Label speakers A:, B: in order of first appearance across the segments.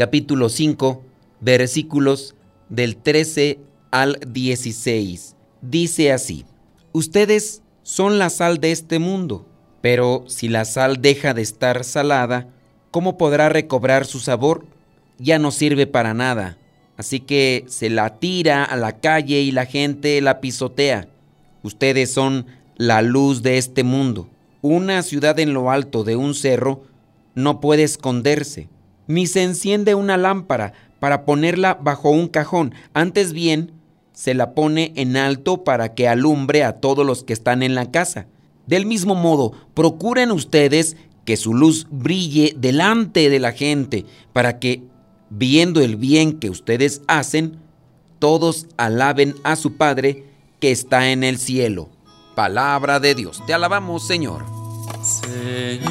A: capítulo 5, versículos del 13 al 16. Dice así, ustedes son la sal de este mundo, pero si la sal deja de estar salada, ¿cómo podrá recobrar su sabor? Ya no sirve para nada, así que se la tira a la calle y la gente la pisotea. Ustedes son la luz de este mundo. Una ciudad en lo alto de un cerro no puede esconderse, ni se enciende una lámpara para ponerla bajo un cajón, antes bien se la pone en alto para que alumbre a todos los que están en la casa. Del mismo modo, procuren ustedes que su luz brille delante de la gente, para que, viendo el bien que ustedes hacen, todos alaben a su Padre que está en el cielo. Palabra de Dios. Te alabamos, Señor.
B: Señor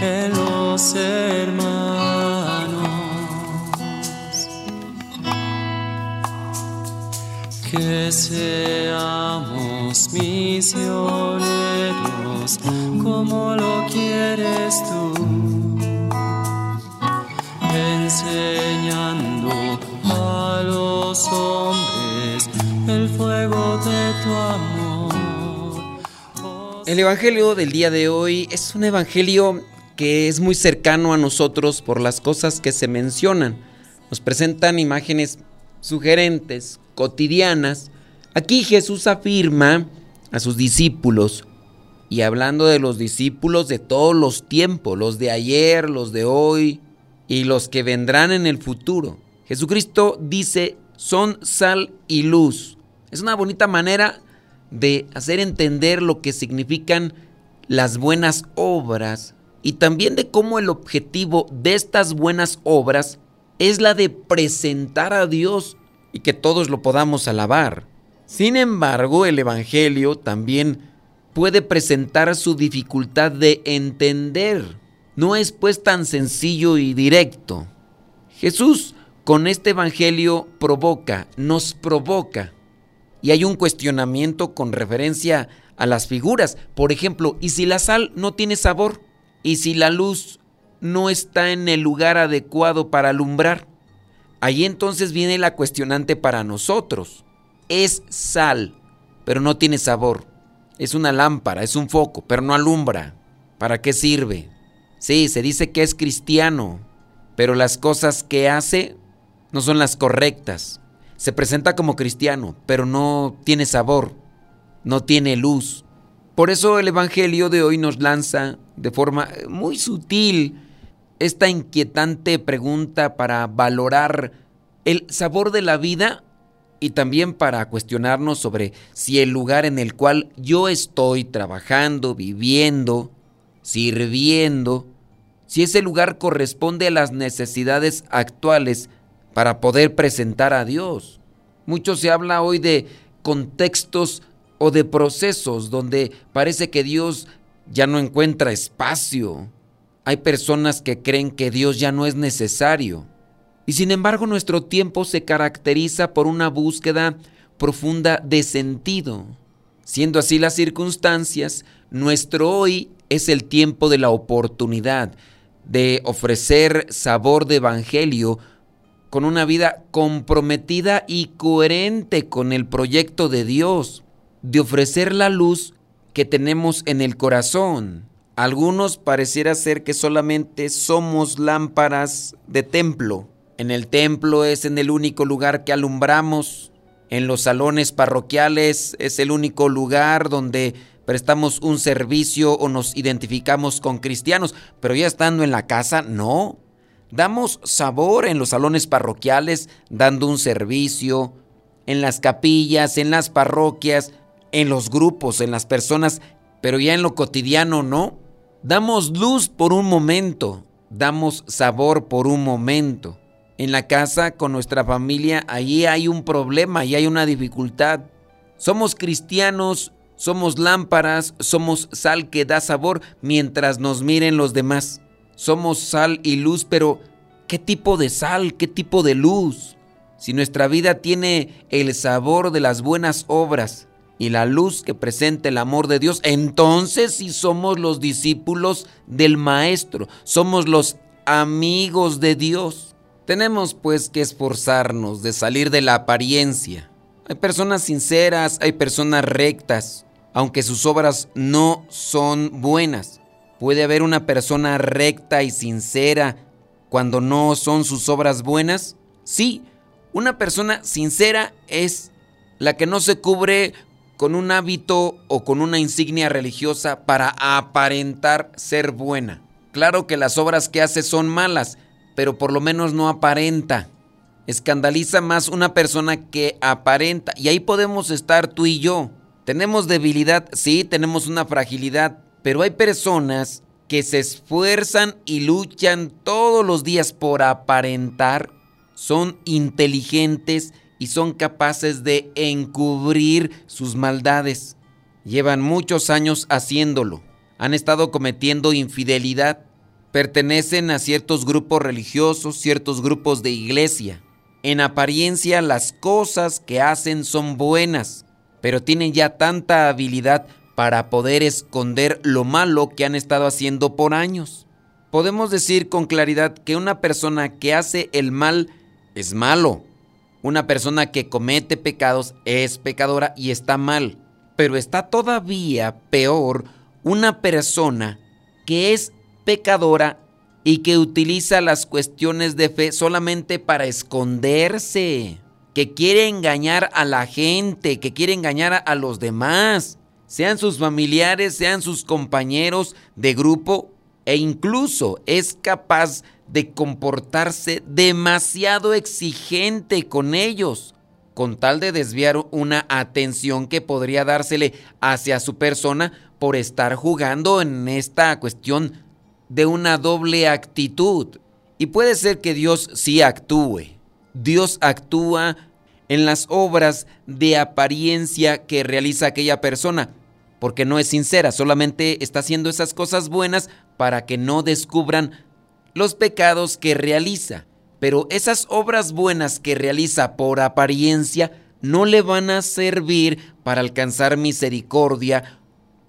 B: en los hermanos. Que seamos misioneros como lo quieres tú. Enseñando a los hombres el fuego de tu amor.
A: El Evangelio del día de hoy es un Evangelio que es muy cercano a nosotros por las cosas que se mencionan. Nos presentan imágenes sugerentes, cotidianas. Aquí Jesús afirma a sus discípulos, y hablando de los discípulos de todos los tiempos, los de ayer, los de hoy y los que vendrán en el futuro. Jesucristo dice, son sal y luz. Es una bonita manera de hacer entender lo que significan las buenas obras y también de cómo el objetivo de estas buenas obras es la de presentar a Dios y que todos lo podamos alabar. Sin embargo, el Evangelio también puede presentar su dificultad de entender. No es pues tan sencillo y directo. Jesús con este Evangelio provoca, nos provoca. Y hay un cuestionamiento con referencia a las figuras. Por ejemplo, ¿y si la sal no tiene sabor? ¿Y si la luz no está en el lugar adecuado para alumbrar? Ahí entonces viene la cuestionante para nosotros. Es sal, pero no tiene sabor. Es una lámpara, es un foco, pero no alumbra. ¿Para qué sirve? Sí, se dice que es cristiano, pero las cosas que hace no son las correctas. Se presenta como cristiano, pero no tiene sabor, no tiene luz. Por eso el Evangelio de hoy nos lanza de forma muy sutil esta inquietante pregunta para valorar el sabor de la vida y también para cuestionarnos sobre si el lugar en el cual yo estoy trabajando, viviendo, sirviendo, si ese lugar corresponde a las necesidades actuales para poder presentar a Dios. Mucho se habla hoy de contextos o de procesos donde parece que Dios ya no encuentra espacio. Hay personas que creen que Dios ya no es necesario. Y sin embargo nuestro tiempo se caracteriza por una búsqueda profunda de sentido. Siendo así las circunstancias, nuestro hoy es el tiempo de la oportunidad de ofrecer sabor de evangelio con una vida comprometida y coherente con el proyecto de Dios, de ofrecer la luz que tenemos en el corazón, Algunos pareciera ser que solamente somos lámparas de templo. En el templo es en el único lugar que alumbramos. En los salones parroquiales es el único lugar donde prestamos un servicio o nos identificamos con cristianos. Pero ya estando en la casa, no. Damos sabor en los salones parroquiales, dando un servicio, en las capillas, en las parroquias, en los grupos, en las personas, pero ya en lo cotidiano no. Damos luz por un momento, damos sabor por un momento. En la casa con nuestra familia, ahí hay un problema y hay una dificultad. Somos cristianos, somos lámparas, somos sal que da sabor mientras nos miren los demás. Somos sal y luz, pero ¿qué tipo de sal? ¿Qué tipo de luz? Si nuestra vida tiene el sabor de las buenas obras, y la luz que presenta el amor de Dios, entonces sí somos los discípulos del Maestro, somos los amigos de Dios. Tenemos pues que esforzarnos de salir de la apariencia. Hay personas sinceras, hay personas rectas, aunque sus obras no son buenas. ¿Puede haber una persona recta y sincera cuando no son sus obras buenas? Sí, una persona sincera es la que no se cubre con un hábito o con una insignia religiosa para aparentar ser buena. Claro que las obras que hace son malas, pero por lo menos no aparenta. Escandaliza más una persona que aparenta. Y ahí podemos estar tú y yo. Tenemos debilidad, sí, tenemos una fragilidad, pero hay personas que se esfuerzan y luchan todos los días por aparentar. Son inteligentes y son capaces de encubrir sus maldades. Llevan muchos años haciéndolo. Han estado cometiendo infidelidad. Pertenecen a ciertos grupos religiosos, ciertos grupos de iglesia. En apariencia las cosas que hacen son buenas, pero tienen ya tanta habilidad para poder esconder lo malo que han estado haciendo por años. Podemos decir con claridad que una persona que hace el mal es malo, una persona que comete pecados es pecadora y está mal. Pero está todavía peor una persona que es pecadora y que utiliza las cuestiones de fe solamente para esconderse, que quiere engañar a la gente, que quiere engañar a los demás, sean sus familiares, sean sus compañeros de grupo, e incluso es capaz de de comportarse demasiado exigente con ellos, con tal de desviar una atención que podría dársele hacia su persona por estar jugando en esta cuestión de una doble actitud. Y puede ser que Dios sí actúe. Dios actúa en las obras de apariencia que realiza aquella persona, porque no es sincera, solamente está haciendo esas cosas buenas para que no descubran los pecados que realiza, pero esas obras buenas que realiza por apariencia no le van a servir para alcanzar misericordia,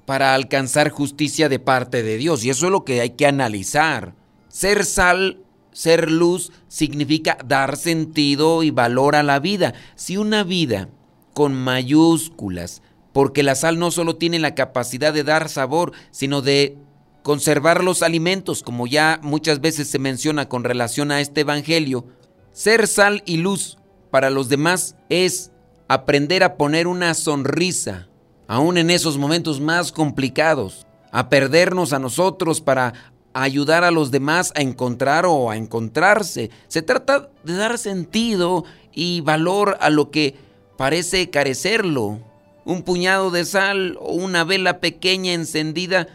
A: para alcanzar justicia de parte de Dios. Y eso es lo que hay que analizar. Ser sal, ser luz, significa dar sentido y valor a la vida. Si una vida con mayúsculas, porque la sal no solo tiene la capacidad de dar sabor, sino de conservar los alimentos, como ya muchas veces se menciona con relación a este Evangelio, ser sal y luz para los demás es aprender a poner una sonrisa, aún en esos momentos más complicados, a perdernos a nosotros para ayudar a los demás a encontrar o a encontrarse. Se trata de dar sentido y valor a lo que parece carecerlo. Un puñado de sal o una vela pequeña encendida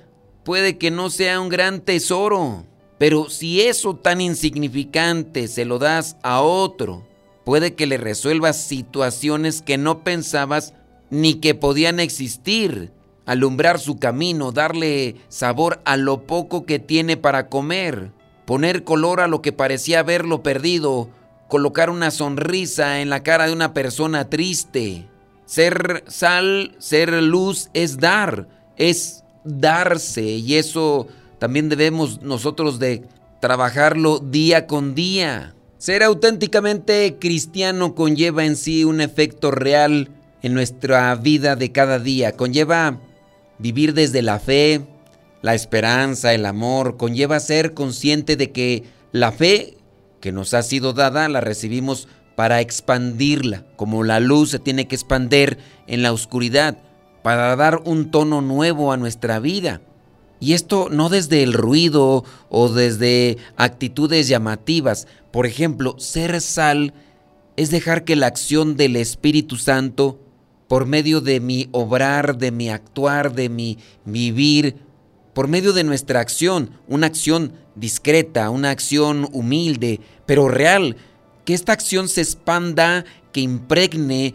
A: puede que no sea un gran tesoro, pero si eso tan insignificante se lo das a otro, puede que le resuelvas situaciones que no pensabas ni que podían existir, alumbrar su camino, darle sabor a lo poco que tiene para comer, poner color a lo que parecía haberlo perdido, colocar una sonrisa en la cara de una persona triste. Ser sal, ser luz es dar, es darse y eso también debemos nosotros de trabajarlo día con día. Ser auténticamente cristiano conlleva en sí un efecto real en nuestra vida de cada día. Conlleva vivir desde la fe, la esperanza, el amor, conlleva ser consciente de que la fe que nos ha sido dada la recibimos para expandirla, como la luz se tiene que expander en la oscuridad, para dar un tono nuevo a nuestra vida. Y esto no desde el ruido o desde actitudes llamativas. Por ejemplo, ser sal es dejar que la acción del Espíritu Santo, por medio de mi obrar, de mi actuar, de mi vivir, por medio de nuestra acción, una acción discreta, una acción humilde, pero real, que esta acción se expanda, que impregne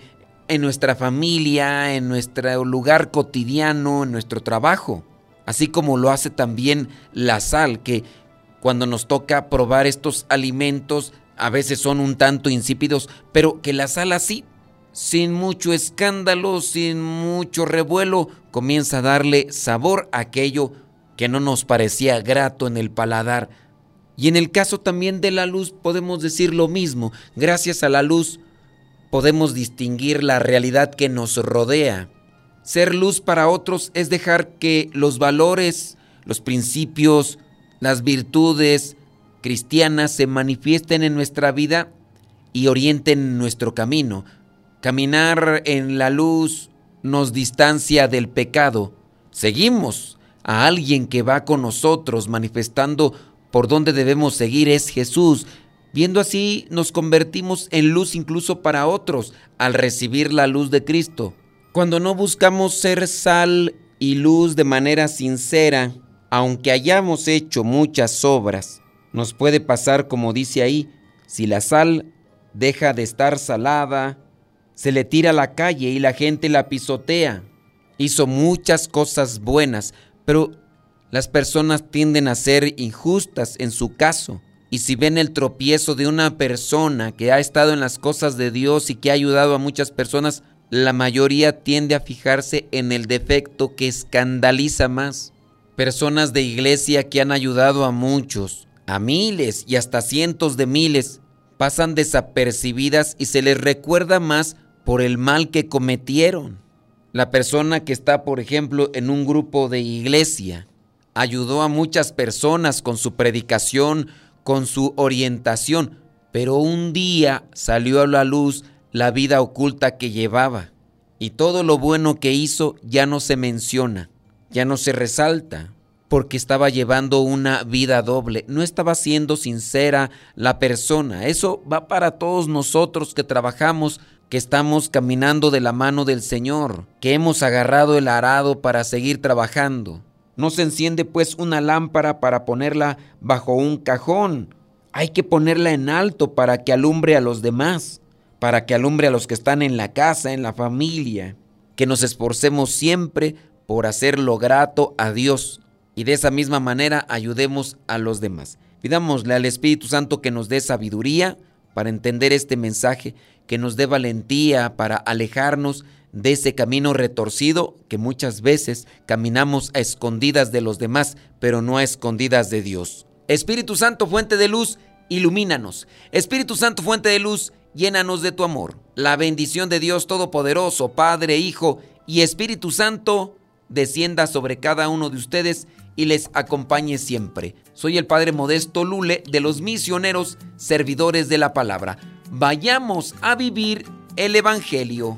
A: en nuestra familia, en nuestro lugar cotidiano, en nuestro trabajo, así como lo hace también la sal, que cuando nos toca probar estos alimentos, a veces son un tanto insípidos, pero que la sal así, sin mucho escándalo, sin mucho revuelo, comienza a darle sabor a aquello que no nos parecía grato en el paladar, y en el caso también de la luz podemos decir lo mismo. Gracias a la luz podemos distinguir la realidad que nos rodea. Ser luz para otros es dejar que los valores, los principios, las virtudes cristianas se manifiesten en nuestra vida y orienten nuestro camino. Caminar en la luz nos distancia del pecado. Seguimos a alguien que va con nosotros manifestando por donde debemos seguir es Jesús. Viendo así, nos convertimos en luz incluso para otros al recibir la luz de Cristo. Cuando no buscamos ser sal y luz de manera sincera, aunque hayamos hecho muchas obras, nos puede pasar como dice ahí, si la sal deja de estar salada, se le tira a la calle y la gente la pisotea. Hizo muchas cosas buenas, pero las personas tienden a ser injustas en su caso. Y si ven el tropiezo de una persona que ha estado en las cosas de Dios y que ha ayudado a muchas personas, la mayoría tiende a fijarse en el defecto que escandaliza más. Personas de iglesia que han ayudado a muchos, a miles y hasta cientos de miles, pasan desapercibidas y se les recuerda más por el mal que cometieron. La persona que está, por ejemplo, en un grupo de iglesia ayudó a muchas personas con su predicación, con su orientación, pero un día salió a la luz la vida oculta que llevaba y todo lo bueno que hizo ya no se menciona, ya no se resalta, porque estaba llevando una vida doble, no estaba siendo sincera la persona. Eso va para todos nosotros que trabajamos, que estamos caminando de la mano del Señor, que hemos agarrado el arado para seguir trabajando. No se enciende pues una lámpara para ponerla bajo un cajón. Hay que ponerla en alto para que alumbre a los demás, para que alumbre a los que están en la casa, en la familia. Que nos esforcemos siempre por hacer lo grato a Dios y de esa misma manera ayudemos a los demás. Pidámosle al Espíritu Santo que nos dé sabiduría para entender este mensaje, que nos dé valentía para alejarnos de ese camino retorcido que muchas veces caminamos a escondidas de los demás, pero no a escondidas de Dios. Espíritu Santo, fuente de luz, ilumínanos. Espíritu Santo, fuente de luz, llénanos de tu amor. La bendición de Dios Todopoderoso, Padre, Hijo y Espíritu Santo, descienda sobre cada uno de ustedes y les acompañe siempre. Soy el Padre Modesto Lule de los misioneros servidores de la palabra. Vayamos a vivir el Evangelio.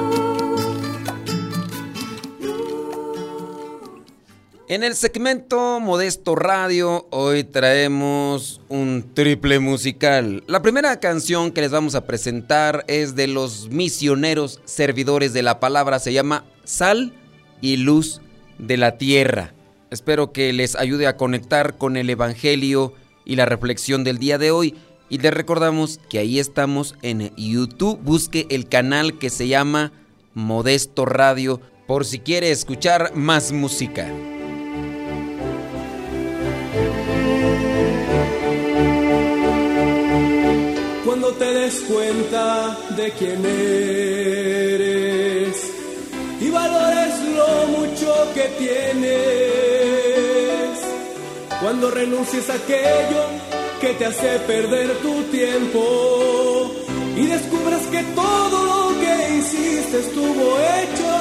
A: En el segmento Modesto Radio hoy traemos un triple musical. La primera canción que les vamos a presentar es de los misioneros servidores de la palabra, se llama Sal y Luz de la Tierra. Espero que les ayude a conectar con el Evangelio y la reflexión del día de hoy. Y les recordamos que ahí estamos en YouTube. Busque el canal que se llama Modesto Radio por si quiere escuchar más música.
C: Cuando te des cuenta de quién eres y valores lo mucho que tienes. Cuando renuncies a aquello que te hace perder tu tiempo y descubras que todo lo que hiciste estuvo hecho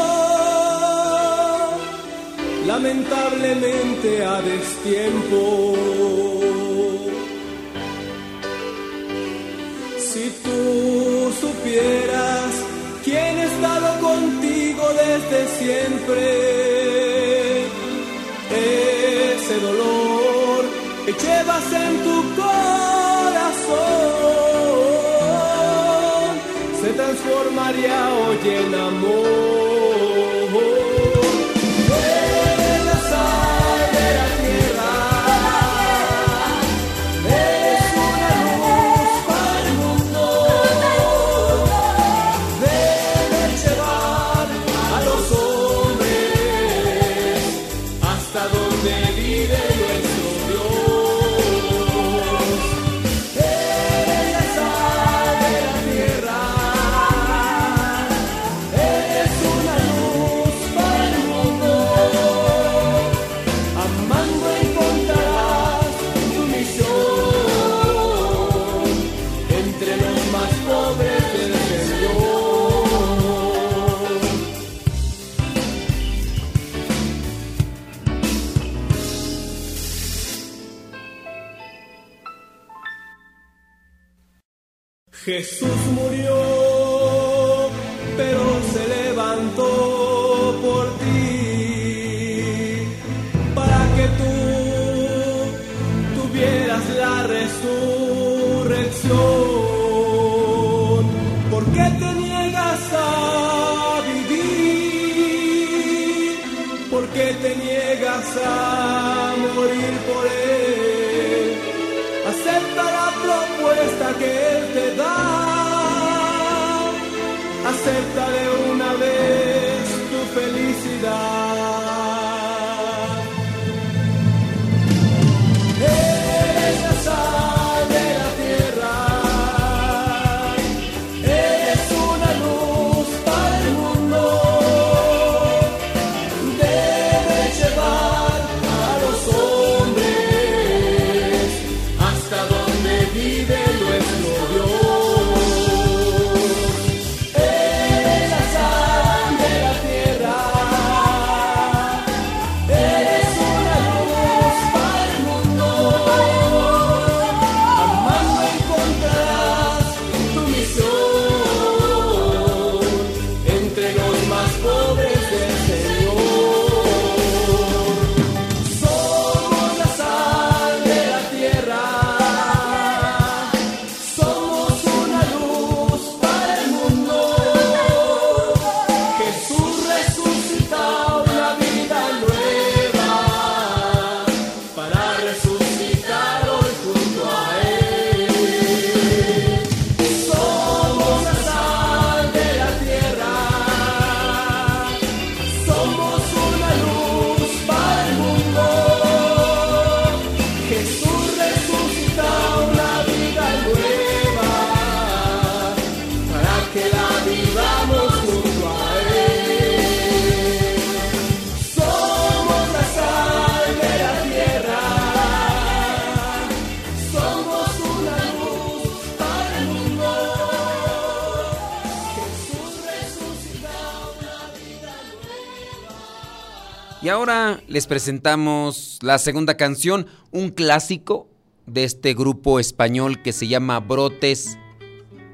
C: lamentablemente a destiempo. Si tú supieras quién ha estado contigo desde siempre, ese dolor que llevas en tu corazón se transformaría hoy en amor. pero
A: Y ahora les presentamos la segunda canción, un clásico de este grupo español que se llama Brotes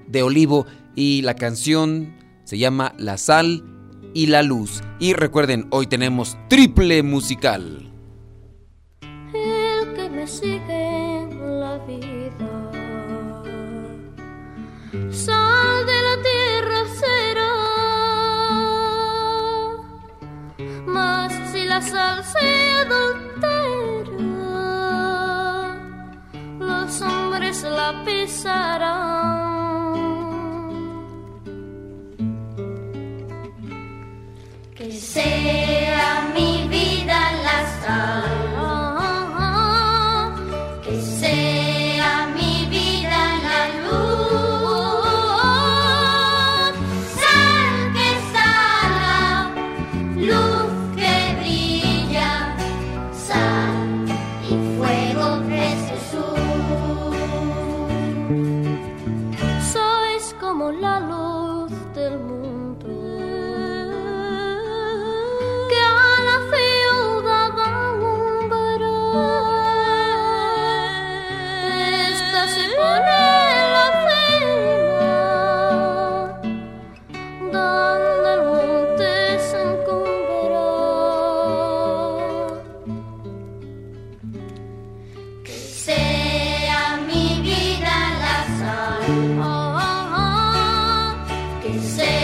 A: de Olivo y la canción se llama La Sal y la Luz. Y recuerden, hoy tenemos triple musical.
D: la los hombres la pisarán.
E: Que sea mi vida la salsa. can
F: say.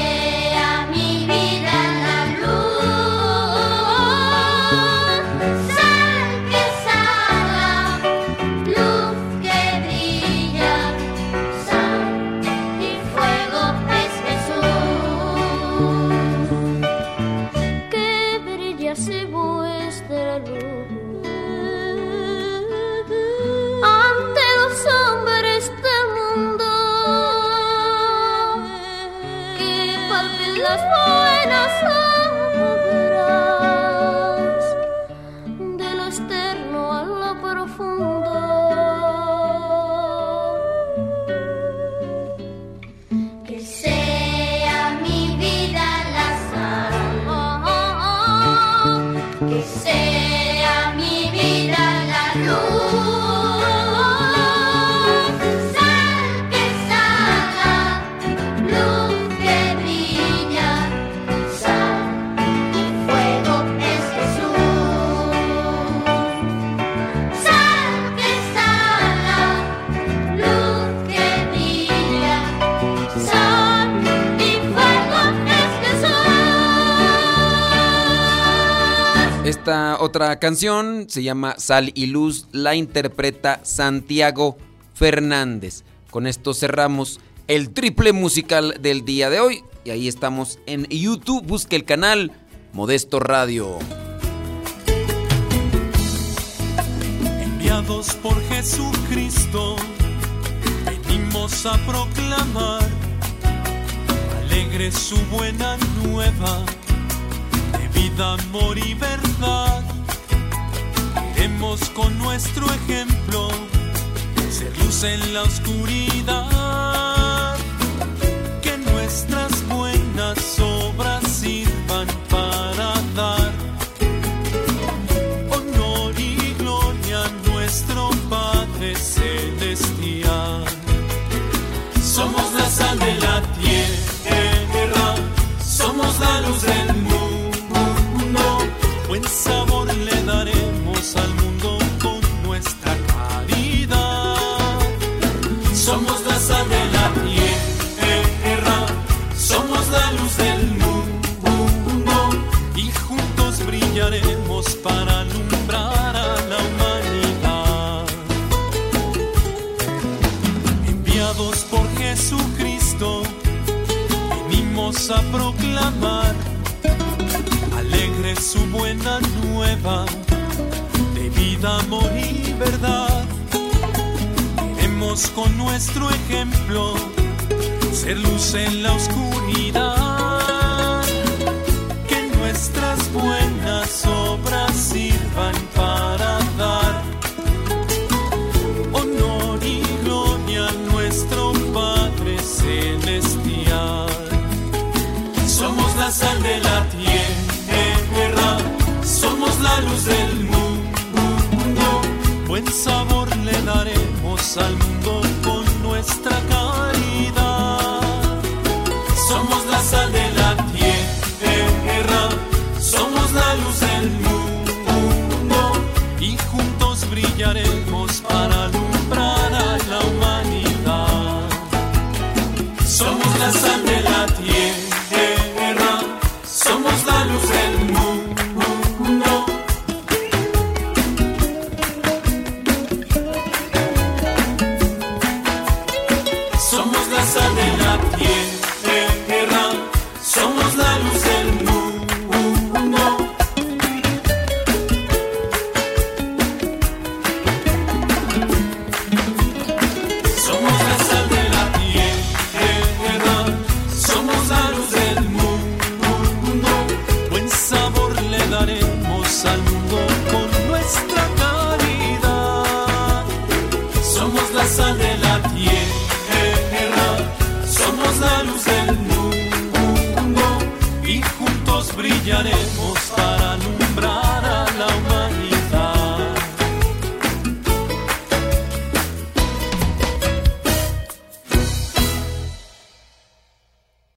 F: otra canción, se llama Sal y Luz, la interpreta Santiago Fernández. Con esto cerramos el triple musical del día de hoy y ahí estamos en YouTube, busque el canal Modesto Radio.
G: Enviados por Jesucristo, venimos a proclamar alegre su buena nueva de vida, amor y verdad. Busquemos con nuestro ejemplo ser luz en la oscuridad, que nuestras buenas son. somos la sal de la tierra, somos la luz de おも